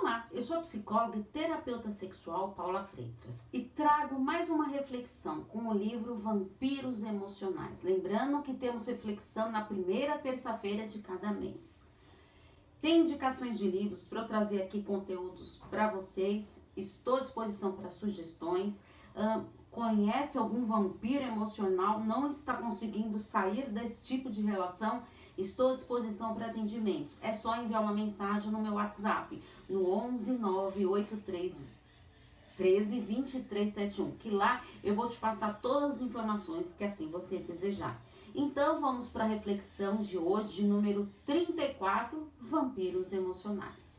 Olá, eu sou a psicóloga e terapeuta sexual Paula Freitas e trago mais uma reflexão com o livro Vampiros Emocionais. Lembrando que temos reflexão na primeira terça-feira de cada mês. Tem indicações de livros para eu trazer aqui conteúdos para vocês. Estou à disposição para sugestões. Conhece algum vampiro emocional? Não está conseguindo sair desse tipo de relação? Estou à disposição para atendimentos. É só enviar uma mensagem no meu WhatsApp no 11 983 13 2371, que lá eu vou te passar todas as informações que assim você desejar. Então vamos para a reflexão de hoje, de número 34, vampiros emocionais.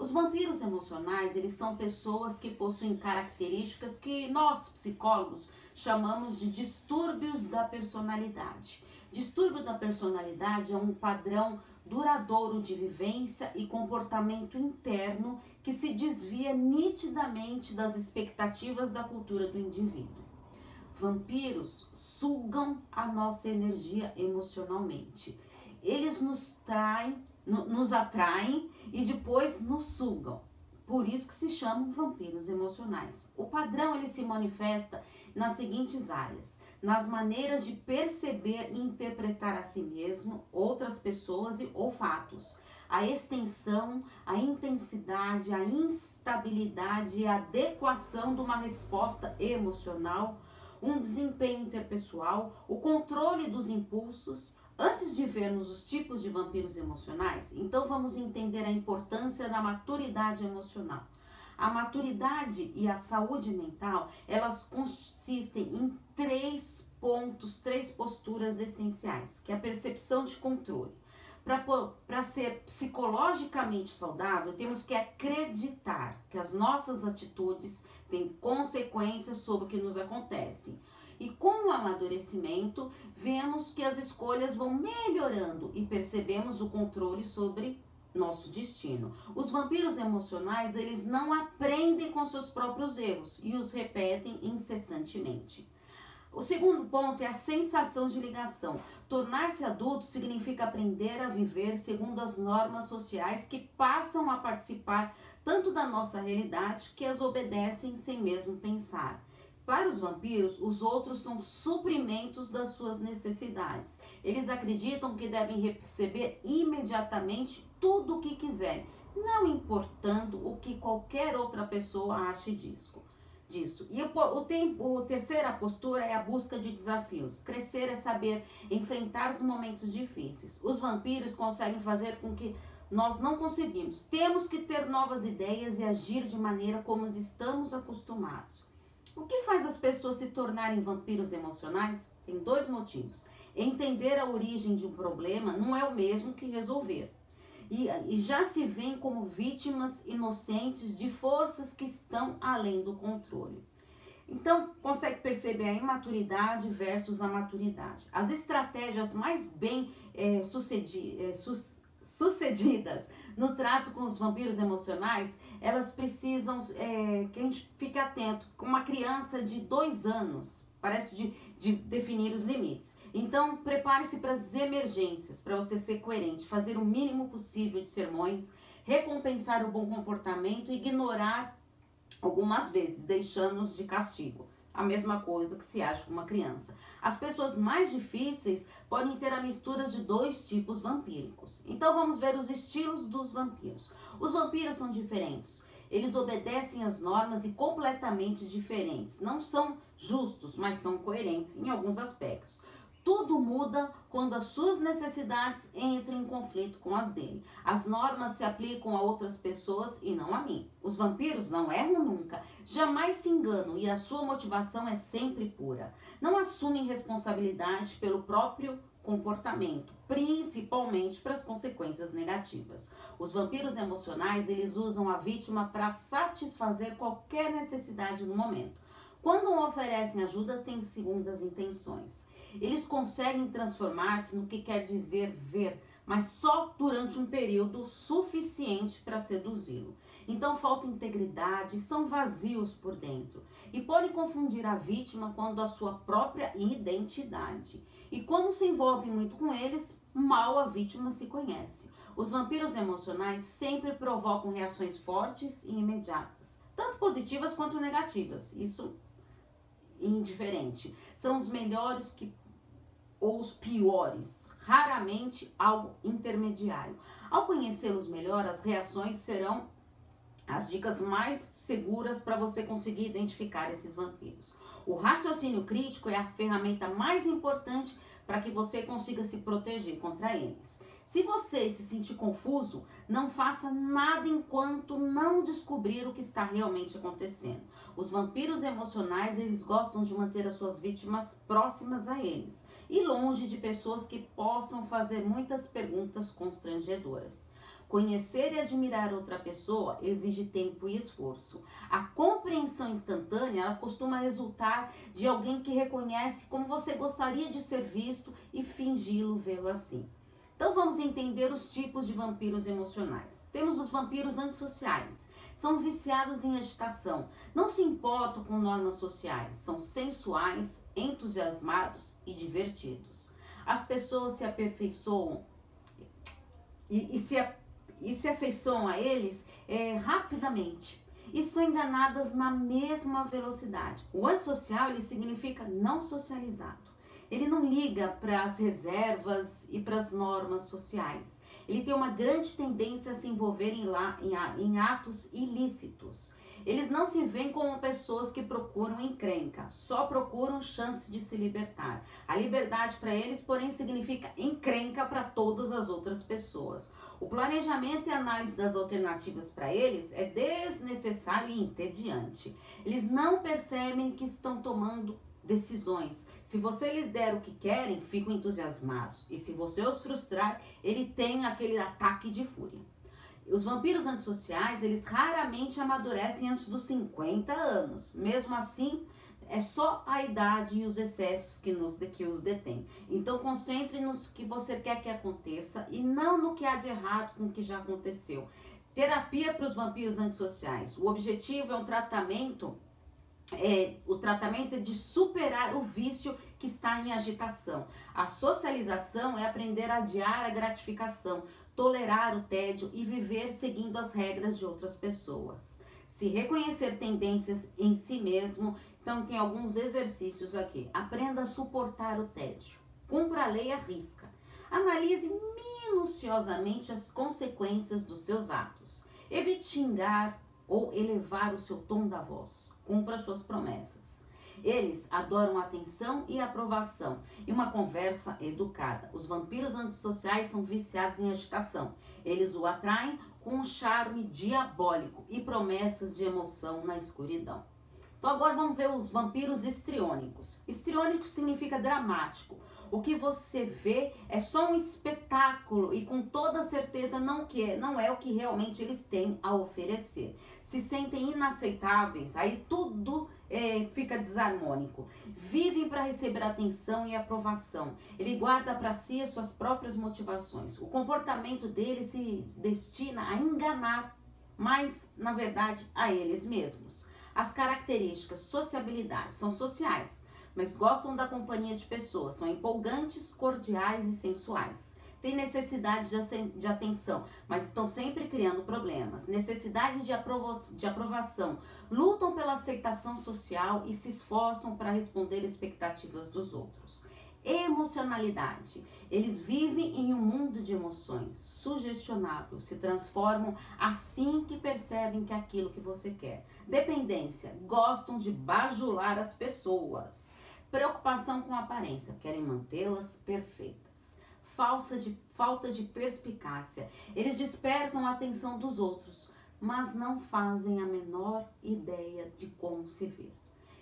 Os vampiros emocionais, eles são pessoas que possuem características que nós, psicólogos, chamamos de distúrbios da personalidade. Distúrbio da personalidade é um padrão duradouro de vivência e comportamento interno que se desvia nitidamente das expectativas da cultura do indivíduo. Vampiros sugam a nossa energia emocionalmente. Eles nos traem, nos atraem e depois nos sugam. Por isso que se chamam vampiros emocionais. O padrão ele se manifesta nas seguintes áreas: nas maneiras de perceber e interpretar a si mesmo, outras pessoas e ou fatos. A extensão, a intensidade, a instabilidade e a adequação de uma resposta emocional, um desempenho interpessoal, o controle dos impulsos, Antes de vermos os tipos de vampiros emocionais, então vamos entender a importância da maturidade emocional. A maturidade e a saúde mental, elas consistem em três pontos, três posturas essenciais, que é a percepção de controle. Para ser psicologicamente saudável, temos que acreditar que as nossas atitudes têm consequências sobre o que nos acontece. E com o amadurecimento, vemos que as escolhas vão melhorando e percebemos o controle sobre nosso destino. Os vampiros emocionais, eles não aprendem com seus próprios erros e os repetem incessantemente. O segundo ponto é a sensação de ligação. Tornar-se adulto significa aprender a viver segundo as normas sociais que passam a participar tanto da nossa realidade que as obedecem sem mesmo pensar. Para os vampiros, os outros são suprimentos das suas necessidades. Eles acreditam que devem receber imediatamente tudo o que quiserem, não importando o que qualquer outra pessoa ache disso. disso. E o, o, tempo, a terceira postura é a busca de desafios. Crescer é saber enfrentar os momentos difíceis. Os vampiros conseguem fazer com que nós não conseguimos. Temos que ter novas ideias e agir de maneira como estamos acostumados. O que faz as pessoas se tornarem vampiros emocionais? Tem dois motivos. Entender a origem de um problema não é o mesmo que resolver. E, e já se veem como vítimas inocentes de forças que estão além do controle. Então, consegue perceber a imaturidade versus a maturidade. As estratégias mais bem é, sucedi é, su sucedidas no trato com os vampiros emocionais, elas precisam é, que a gente fique atento. Com uma criança de dois anos, parece de, de definir os limites. Então, prepare-se para as emergências, para você ser coerente, fazer o mínimo possível de sermões, recompensar o bom comportamento e ignorar algumas vezes, deixando-nos de castigo. A mesma coisa que se acha com uma criança. As pessoas mais difíceis podem ter a mistura de dois tipos vampíricos. Então vamos ver os estilos dos vampiros. Os vampiros são diferentes. Eles obedecem às normas e completamente diferentes. Não são justos, mas são coerentes em alguns aspectos. Tudo muda quando as suas necessidades entram em conflito com as dele. As normas se aplicam a outras pessoas e não a mim. Os vampiros não erram nunca, jamais se enganam e a sua motivação é sempre pura. Não assumem responsabilidade pelo próprio comportamento, principalmente para as consequências negativas. Os vampiros emocionais, eles usam a vítima para satisfazer qualquer necessidade no momento. Quando oferecem ajuda, têm segundas intenções. Eles conseguem transformar-se no que quer dizer ver, mas só durante um período suficiente para seduzi-lo. Então falta integridade, são vazios por dentro e podem confundir a vítima quando a sua própria identidade. E quando se envolve muito com eles, mal a vítima se conhece. Os vampiros emocionais sempre provocam reações fortes e imediatas, tanto positivas quanto negativas. Isso indiferente. São os melhores que ou os piores, raramente algo intermediário. Ao conhecê-los melhor, as reações serão as dicas mais seguras para você conseguir identificar esses vampiros. O raciocínio crítico é a ferramenta mais importante para que você consiga se proteger contra eles. Se você se sentir confuso, não faça nada enquanto não descobrir o que está realmente acontecendo. Os vampiros emocionais, eles gostam de manter as suas vítimas próximas a eles e longe de pessoas que possam fazer muitas perguntas constrangedoras. Conhecer e admirar outra pessoa exige tempo e esforço. A compreensão instantânea ela costuma resultar de alguém que reconhece como você gostaria de ser visto e fingi-lo vê-lo assim. Então vamos entender os tipos de vampiros emocionais. Temos os vampiros antissociais. São viciados em agitação, não se importam com normas sociais, são sensuais, entusiasmados e divertidos. As pessoas se aperfeiçoam e, e se e se afeiçoam a eles é, rapidamente e são enganadas na mesma velocidade. O antissocial ele significa não socializado. Ele não liga para as reservas e para as normas sociais. Ele tem uma grande tendência a se envolver em, lá, em, em atos ilícitos. Eles não se veem como pessoas que procuram encrenca, só procuram chance de se libertar. A liberdade para eles, porém, significa encrenca para todas as outras pessoas. O planejamento e análise das alternativas para eles é desnecessário e entediante. Eles não percebem que estão tomando decisões. Se você lhes der o que querem, ficam entusiasmados. E se você os frustrar, ele tem aquele ataque de fúria. Os vampiros antissociais, eles raramente amadurecem antes dos 50 anos. Mesmo assim, é só a idade e os excessos que, nos, que os detêm. Então concentre no que você quer que aconteça e não no que há de errado com o que já aconteceu. Terapia para os vampiros antissociais. O objetivo é um tratamento é, o tratamento é de superar o vício que está em agitação. A socialização é aprender a adiar a gratificação, tolerar o tédio e viver seguindo as regras de outras pessoas. Se reconhecer tendências em si mesmo então, tem alguns exercícios aqui. Aprenda a suportar o tédio. Cumpra a lei à risca. Analise minuciosamente as consequências dos seus atos. Evite xingar ou elevar o seu tom da voz. Cumpra suas promessas. Eles adoram atenção e aprovação e uma conversa educada. Os vampiros antissociais são viciados em agitação. Eles o atraem com um charme diabólico e promessas de emoção na escuridão. Então agora vamos ver os vampiros histriônicos. Histriônico significa dramático. O que você vê é só um espetáculo e com toda certeza não, que é, não é o que realmente eles têm a oferecer. Se sentem inaceitáveis, aí tudo é, fica desarmônico. Vivem para receber atenção e aprovação. Ele guarda para si as suas próprias motivações. O comportamento dele se destina a enganar, mas na verdade a eles mesmos. As características, sociabilidade, são sociais, mas gostam da companhia de pessoas, são empolgantes, cordiais e sensuais. Têm necessidade de atenção, mas estão sempre criando problemas. Necessidade de, de aprovação. Lutam pela aceitação social e se esforçam para responder expectativas dos outros emocionalidade. Eles vivem em um mundo de emoções, sugestionável, se transformam assim que percebem que é aquilo que você quer. Dependência, gostam de bajular as pessoas. Preocupação com aparência, querem mantê-las perfeitas. Falsa de, falta de perspicácia, eles despertam a atenção dos outros, mas não fazem a menor ideia de como se ver.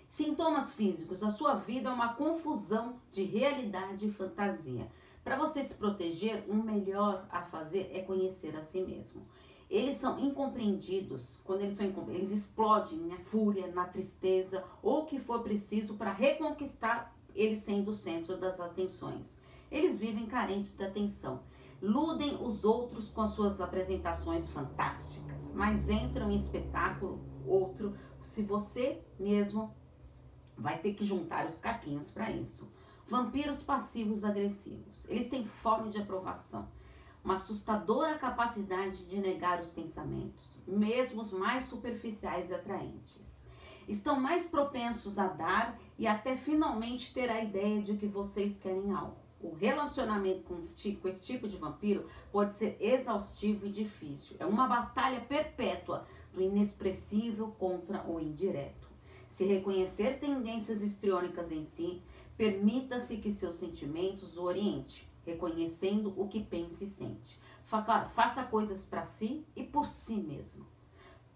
Sintomas físicos. A sua vida é uma confusão de realidade e fantasia. Para você se proteger, o melhor a fazer é conhecer a si mesmo. Eles são incompreendidos, quando eles são incompreendidos, eles explodem na fúria, na tristeza, ou o que for preciso para reconquistar eles sendo o centro das atenções. Eles vivem carentes de atenção. Ludem os outros com as suas apresentações fantásticas, mas entram em espetáculo outro se você mesmo vai ter que juntar os caquinhos para isso. Vampiros passivos agressivos. Eles têm fome de aprovação, uma assustadora capacidade de negar os pensamentos, mesmo os mais superficiais e atraentes. Estão mais propensos a dar e até finalmente ter a ideia de que vocês querem algo. O relacionamento com, com esse tipo de vampiro pode ser exaustivo e difícil. É uma batalha perpétua do inexpressível contra o indireto. Se reconhecer tendências histriônicas em si, permita-se que seus sentimentos o oriente, reconhecendo o que pensa e sente. Faça coisas para si e por si mesmo.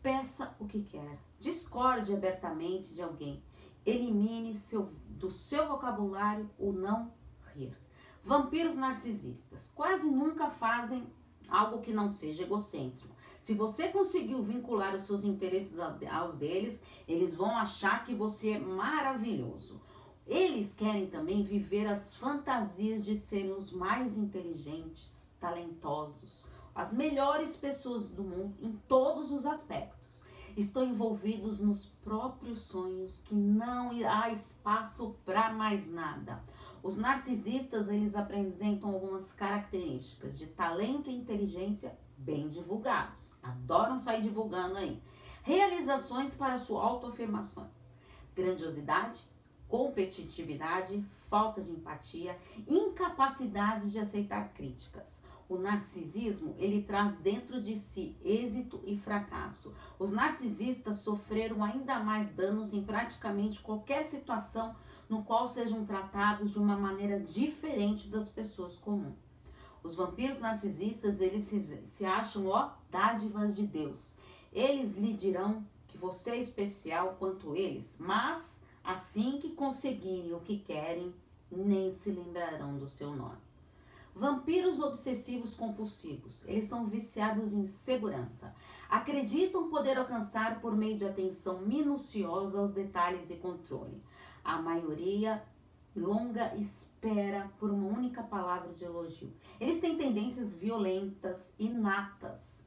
Peça o que quer. Discorde abertamente de alguém. Elimine seu, do seu vocabulário o não rir. Vampiros narcisistas quase nunca fazem algo que não seja egocêntrico. Se você conseguiu vincular os seus interesses aos deles, eles vão achar que você é maravilhoso. Eles querem também viver as fantasias de serem os mais inteligentes, talentosos, as melhores pessoas do mundo em todos os aspectos. Estão envolvidos nos próprios sonhos que não há espaço para mais nada. Os narcisistas, eles apresentam algumas características de talento e inteligência bem divulgados. Adoram sair divulgando aí. Realizações para sua autoafirmação. Grandiosidade, competitividade, falta de empatia, incapacidade de aceitar críticas. O narcisismo, ele traz dentro de si êxito e fracasso. Os narcisistas sofreram ainda mais danos em praticamente qualquer situação no qual sejam tratados de uma maneira diferente das pessoas comuns. Os vampiros narcisistas, eles se, se acham, ó, dádivas de Deus. Eles lhe dirão que você é especial quanto eles, mas assim que conseguirem o que querem, nem se lembrarão do seu nome. Vampiros obsessivos compulsivos, eles são viciados em segurança. Acreditam poder alcançar por meio de atenção minuciosa aos detalhes e controle. A maioria longa espera por uma única palavra de elogio. Eles têm tendências violentas, inatas,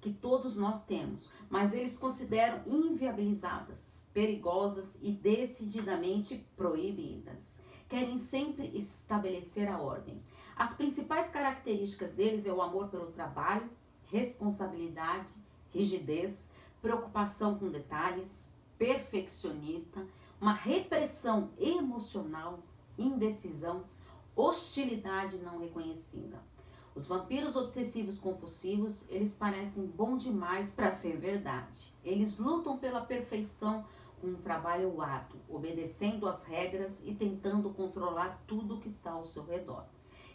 que todos nós temos, mas eles consideram inviabilizadas, perigosas e decididamente proibidas. Querem sempre estabelecer a ordem. As principais características deles é o amor pelo trabalho, responsabilidade, rigidez, preocupação com detalhes, perfeccionista, uma repressão emocional, indecisão, hostilidade não reconhecida. Os vampiros obsessivos compulsivos, eles parecem bom demais para ser verdade. Eles lutam pela perfeição um trabalho árduo, obedecendo às regras e tentando controlar tudo que está ao seu redor.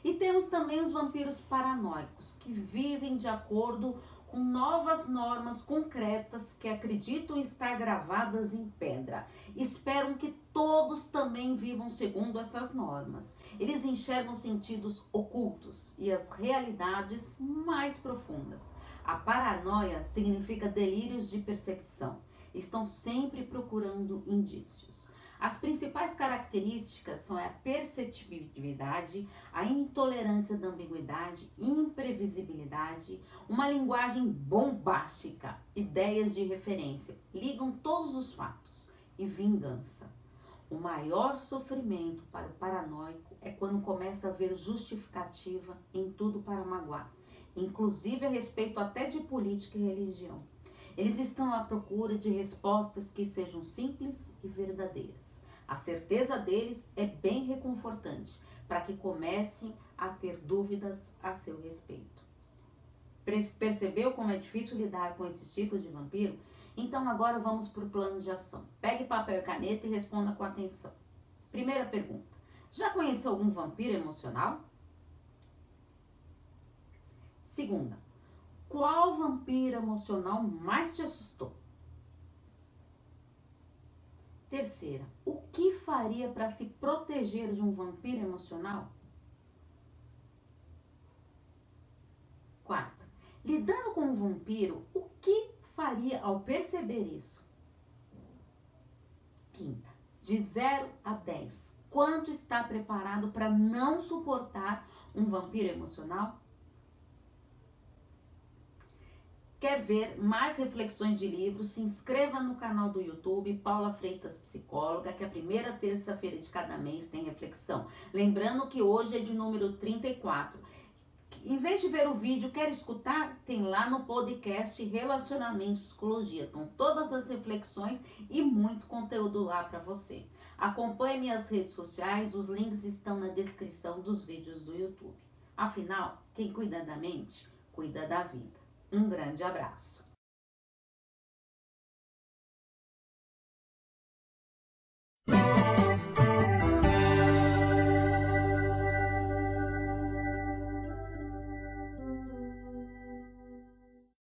E temos também os vampiros paranoicos, que vivem de acordo com novas normas concretas que acreditam estar gravadas em pedra. Esperam que todos também vivam segundo essas normas. Eles enxergam sentidos ocultos e as realidades mais profundas. A paranoia significa delírios de perseguição. Estão sempre procurando indícios. As principais características são a perceptibilidade, a intolerância da ambiguidade, imprevisibilidade, uma linguagem bombástica, ideias de referência, ligam todos os fatos e vingança. O maior sofrimento para o paranoico é quando começa a ver justificativa em tudo para magoar, inclusive a respeito até de política e religião. Eles estão à procura de respostas que sejam simples e verdadeiras. A certeza deles é bem reconfortante para que comecem a ter dúvidas a seu respeito. Percebeu como é difícil lidar com esses tipos de vampiro? Então agora vamos para o plano de ação. Pegue papel e caneta e responda com atenção. Primeira pergunta: Já conheceu algum vampiro emocional? Segunda: qual vampiro emocional mais te assustou? Terceira, o que faria para se proteger de um vampiro emocional? Quarta, lidando com um vampiro, o que faria ao perceber isso? Quinta, de 0 a 10, quanto está preparado para não suportar um vampiro emocional? Quer ver mais reflexões de livros? Se inscreva no canal do YouTube Paula Freitas Psicóloga, que a primeira terça-feira de cada mês tem reflexão. Lembrando que hoje é de número 34. em vez de ver o vídeo, quer escutar? Tem lá no podcast Relacionamentos Psicologia. Estão todas as reflexões e muito conteúdo lá para você. Acompanhe minhas redes sociais, os links estão na descrição dos vídeos do YouTube. Afinal, quem cuida da mente, cuida da vida. Um grande abraço.